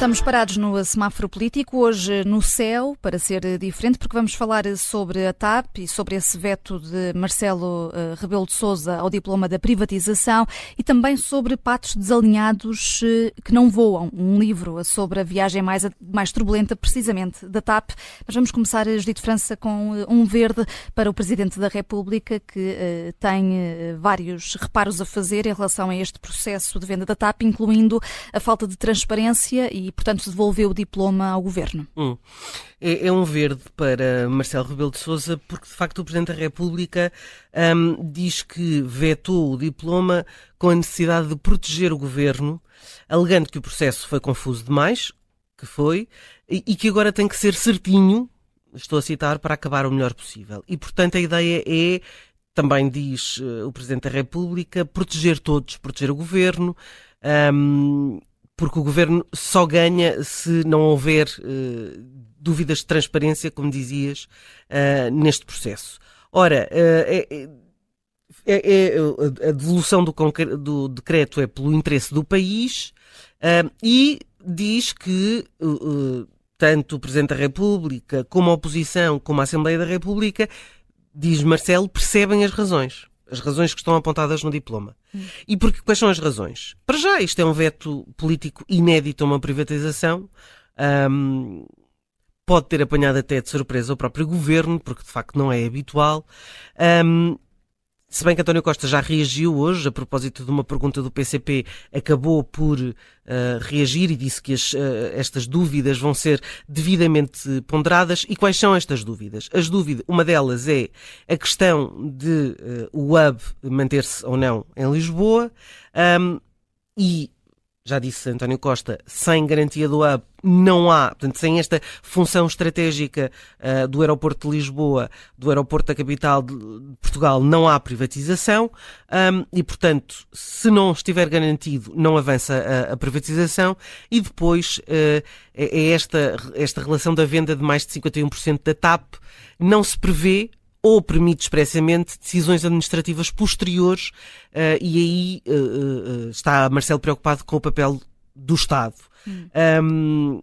Estamos parados no semáforo político, hoje no céu, para ser diferente, porque vamos falar sobre a TAP e sobre esse veto de Marcelo uh, Rebelo de Sousa ao diploma da privatização e também sobre patos desalinhados uh, que não voam, um livro sobre a viagem mais, mais turbulenta, precisamente, da TAP. Mas vamos começar, Judito França, com um verde para o Presidente da República, que tem vários reparos a fazer em relação a este processo de venda da TAP, incluindo a falta de transparência e e, portanto, devolveu o diploma ao governo. Hum. É, é, um verde para Marcelo Rebelo de Sousa, porque de facto o Presidente da República um, diz que vetou o diploma com a necessidade de proteger o governo, alegando que o processo foi confuso demais, que foi, e, e que agora tem que ser certinho, estou a citar, para acabar o melhor possível. E, portanto, a ideia é também diz uh, o Presidente da República, proteger todos, proteger o governo, um, porque o governo só ganha se não houver uh, dúvidas de transparência, como dizias, uh, neste processo. Ora, uh, é, é, é, a devolução do, do, decreto é pelo interesse do país e diz que tanto o Presidente da República, como a oposição, como a Assembleia da República, diz Marcelo, percebem as razões as razões que estão apontadas no diploma. Hum. E porque, quais são as razões? Para já, isto é um veto político inédito a uma privatização. Um, pode ter apanhado até de surpresa o próprio governo, porque de facto não é habitual. Um, se bem que António Costa já reagiu hoje, a propósito de uma pergunta do PCP, acabou por uh, reagir e disse que as, uh, estas dúvidas vão ser devidamente ponderadas. E quais são estas dúvidas? As dúvidas, uma delas é a questão de uh, o hub manter-se ou não em Lisboa um, e já disse António Costa, sem garantia do hub não há, portanto, sem esta função estratégica uh, do aeroporto de Lisboa, do aeroporto da capital de Portugal, não há privatização. Um, e, portanto, se não estiver garantido, não avança a, a privatização. E depois uh, é, esta, esta relação da venda de mais de 51% da TAP. Não se prevê ou permite expressamente decisões administrativas posteriores uh, e aí uh, uh, está Marcelo preocupado com o papel do Estado. Hum. Um,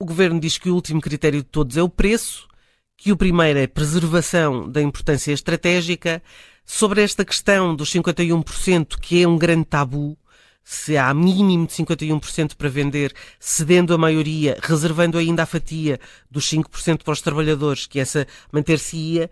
o governo diz que o último critério de todos é o preço, que o primeiro é preservação da importância estratégica. Sobre esta questão dos 51%, que é um grande tabu, se há mínimo de 51% para vender, cedendo a maioria, reservando ainda a fatia dos 5% para os trabalhadores, que essa manter-se-ia,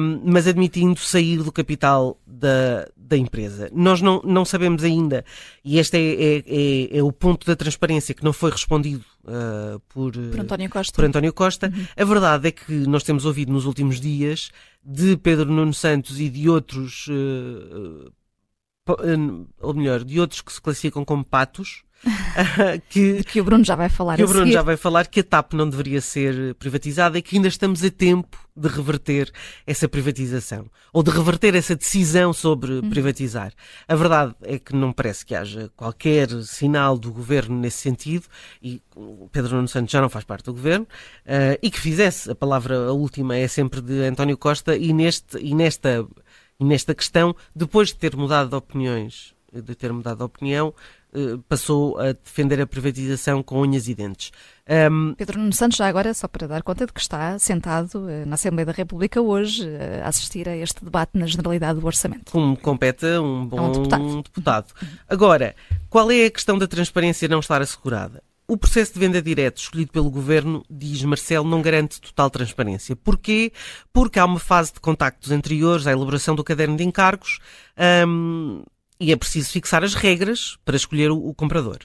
um, mas admitindo sair do capital da, da empresa. Nós não, não sabemos ainda, e este é, é, é, é o ponto da transparência que não foi respondido uh, por, por, António Costa. Por António Costa. Uhum. A verdade é que nós temos ouvido nos últimos dias de Pedro Nuno Santos e de outros uh, ou melhor, de outros que se classificam como patos. que, de que o Bruno já vai falar que o Bruno seguir. já vai falar que a TAP não deveria ser privatizada e que ainda estamos a tempo de reverter essa privatização ou de reverter essa decisão sobre uhum. privatizar. A verdade é que não parece que haja qualquer sinal do governo nesse sentido e Pedro Nuno Santos já não faz parte do governo uh, e que fizesse a palavra a última é sempre de António Costa e neste e nesta e nesta questão, depois de ter mudado de opiniões, de ter mudado de opinião, eh, passou a defender a privatização com unhas e dentes. Um... Pedro Nuno Santos, já agora, só para dar conta de que está sentado eh, na Assembleia da República hoje eh, a assistir a este debate na Generalidade do Orçamento. Como compete um bom é um deputado. deputado. Agora, qual é a questão da transparência não estar assegurada? O processo de venda direto escolhido pelo governo, diz Marcelo, não garante total transparência. Porquê? Porque há uma fase de contactos anteriores à elaboração do caderno de encargos hum, e é preciso fixar as regras para escolher o, o comprador.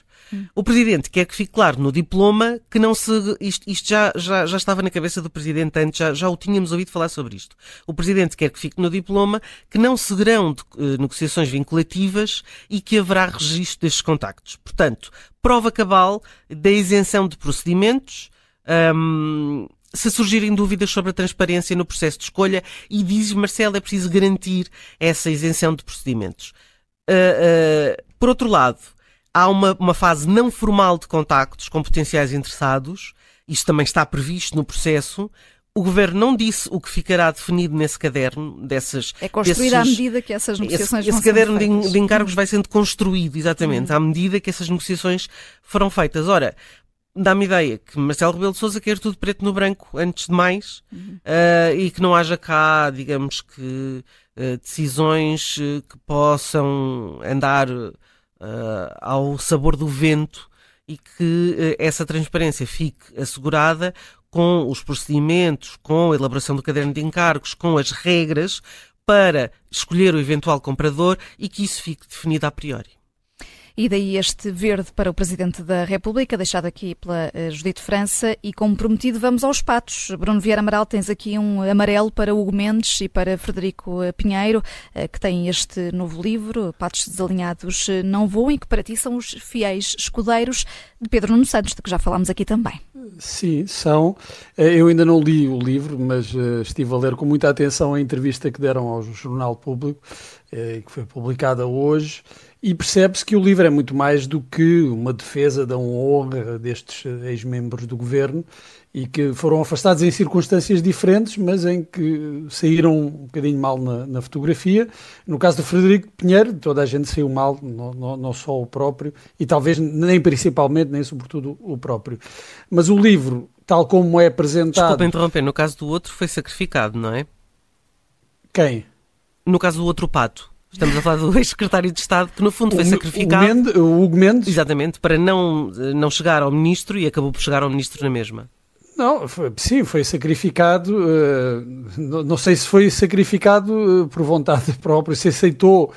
O Presidente quer que fique claro no diploma que não se. Isto, isto já, já, já estava na cabeça do Presidente antes, já, já o tínhamos ouvido falar sobre isto. O Presidente quer que fique no diploma que não seguirão de, uh, negociações vinculativas e que haverá registro destes contactos. Portanto, prova cabal da isenção de procedimentos. Um, se surgirem dúvidas sobre a transparência no processo de escolha, e diz Marcelo, é preciso garantir essa isenção de procedimentos. Uh, uh, por outro lado, há uma, uma fase não formal de contactos com potenciais interessados, isto também está previsto no processo. O governo não disse o que ficará definido nesse caderno dessas. É construído desses, à medida que essas negociações esse, vão Esse caderno de, de, encargos vai sendo construído, exatamente, uhum. à medida que essas negociações foram feitas. Ora, dá-me ideia que Marcelo Rebelo de Sousa quer tudo preto no branco antes de mais uhum. uh, e que não haja cá, digamos que, uh, decisões que possam andar ao sabor do vento e que essa transparência fique assegurada com os procedimentos, com a elaboração do caderno de encargos, com as regras para escolher o eventual comprador e que isso fique definido a priori. E daí este verde para o Presidente da República, deixado aqui pela uh, Judite França. E como prometido, vamos aos patos. Bruno Vieira Amaral, tens aqui um amarelo para Hugo Mendes e para Frederico eh, Pinheiro, uh, que tem este novo livro, Patos Desalinhados Não Voam, e que para ti são os fiéis escudeiros de Pedro Nuno Santos, de que já falámos aqui também. Sim, são. Eu ainda não li o livro, mas estive a ler com muita atenção a entrevista que deram ao Jornal Público, que foi publicada hoje. E percebe-se que o livro é muito mais do que uma defesa da honra destes ex-membros do governo e que foram afastados em circunstâncias diferentes, mas em que saíram um bocadinho mal na, na fotografia. No caso do Frederico Pinheiro, toda a gente saiu mal, não, não, não, só o próprio, e talvez nem principalmente, nem sobretudo o próprio. Mas o livro, tal como é apresentado. Desculpa interromper, no caso do outro foi sacrificado, não é? Quem? No caso do outro pato. Estamos a falar do ex-secretário de Estado que, no fundo, foi o, sacrificado. O, Mendes, o Hugo Mendes? Exatamente, para não, não chegar ao ministro e acabou por chegar ao ministro na mesma. Não, foi, sim, foi sacrificado. Uh, não, não, sei se foi sacrificado uh, por vontade própria, se aceitou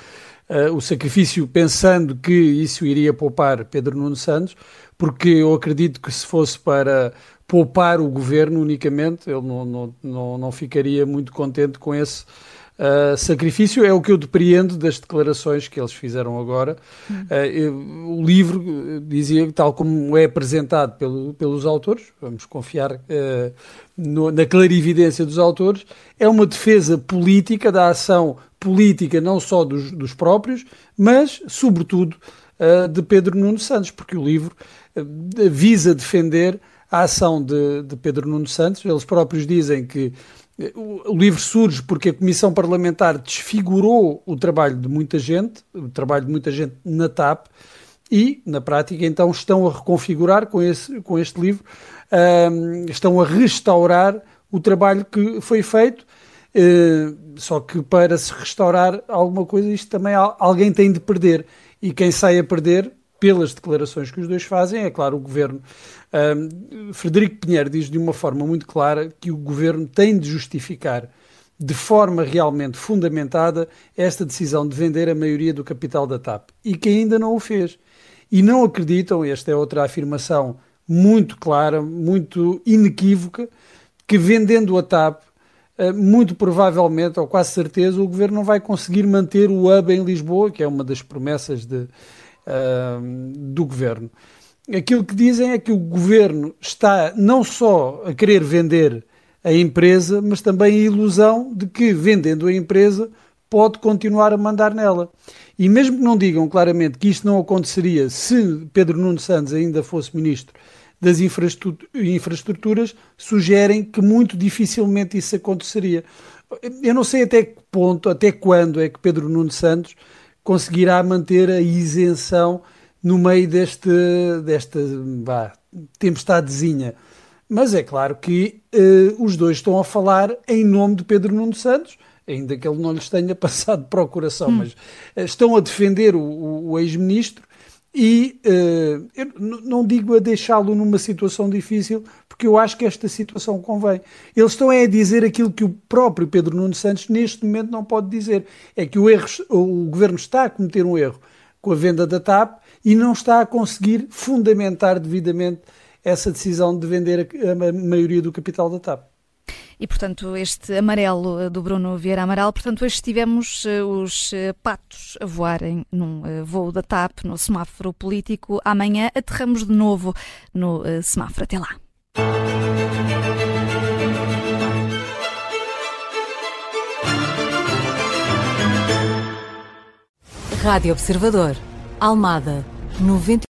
uh, o sacrifício pensando que isso iria poupar Pedro Nuno Santos, porque eu acredito que se fosse para poupar o governo unicamente, ele não, não, não, não ficaria muito contente com esse Uh, sacrifício é o que eu depreendo das declarações que eles fizeram agora. Uh, o livro dizia, tal como é apresentado pelo, pelos autores, vamos confiar uh, no, na clarividência dos autores, é uma defesa política da ação política, não só dos, dos próprios, mas, sobretudo, de Pedro Nuno Santos, porque o livro visa defender a ação de, de Pedro Nuno Santos. Eles próprios dizem que o livro surge porque a Comissão Parlamentar desfigurou o trabalho de muita gente, o trabalho de muita gente na TAP, e, na prática, então estão a reconfigurar com, esse, com este livro, estão a restaurar o trabalho que foi feito. Uh, só que para se restaurar alguma coisa, isto também alguém tem de perder. E quem sai a perder pelas declarações que os dois fazem, é claro, o governo. Um, Frederico Pinheiro diz de uma forma muito clara que o governo tem de justificar de forma realmente fundamentada esta decisão de vender a maioria do capital da TAP e que ainda não o fez. E não acreditam, esta é outra afirmação muito clara, muito inequívoca, que vendendo a TAP, muito provavelmente, ou quase certeza, o governo não vai conseguir manter o hub em Lisboa, que é uma das promessas de, do governo. Aquilo que dizem é que o governo está não só a querer vender a empresa, mas também a ilusão de que, vendendo a empresa, pode continuar a mandar nela. E mesmo que não digam claramente que isto não aconteceria se Pedro Nuno Santos ainda fosse ministro das infraestruturas, sugerem que muito dificilmente isso aconteceria. Eu não sei até que ponto, até quando é que Pedro Nuno Santos conseguirá manter a isenção no meio deste, desta vá, tempestadezinha. Mas é claro que uh, os dois estão a falar em nome de Pedro Nuno Santos, ainda que ele não lhes tenha passado procuração, hum. mas uh, estão a defender o, o, o ex-ministro e uh, não digo a deixá-lo numa situação difícil, porque eu acho que esta situação convém. Eles estão a dizer aquilo que o próprio Pedro Nuno Santos neste momento não pode dizer. É que o, erro, o governo está a cometer um erro com a venda da TAP e não está a conseguir fundamentar devidamente essa decisão de vender a, a maioria do capital da TAP. E, portanto, este amarelo eh, do Bruno Vieira Amaral, portanto, hoje tivemos eh, os eh, patos a voarem num voo da TAP, no semáforo político. Amanhã aterramos de novo no semáforo. Até lá. Rádio Observador, Almada, 90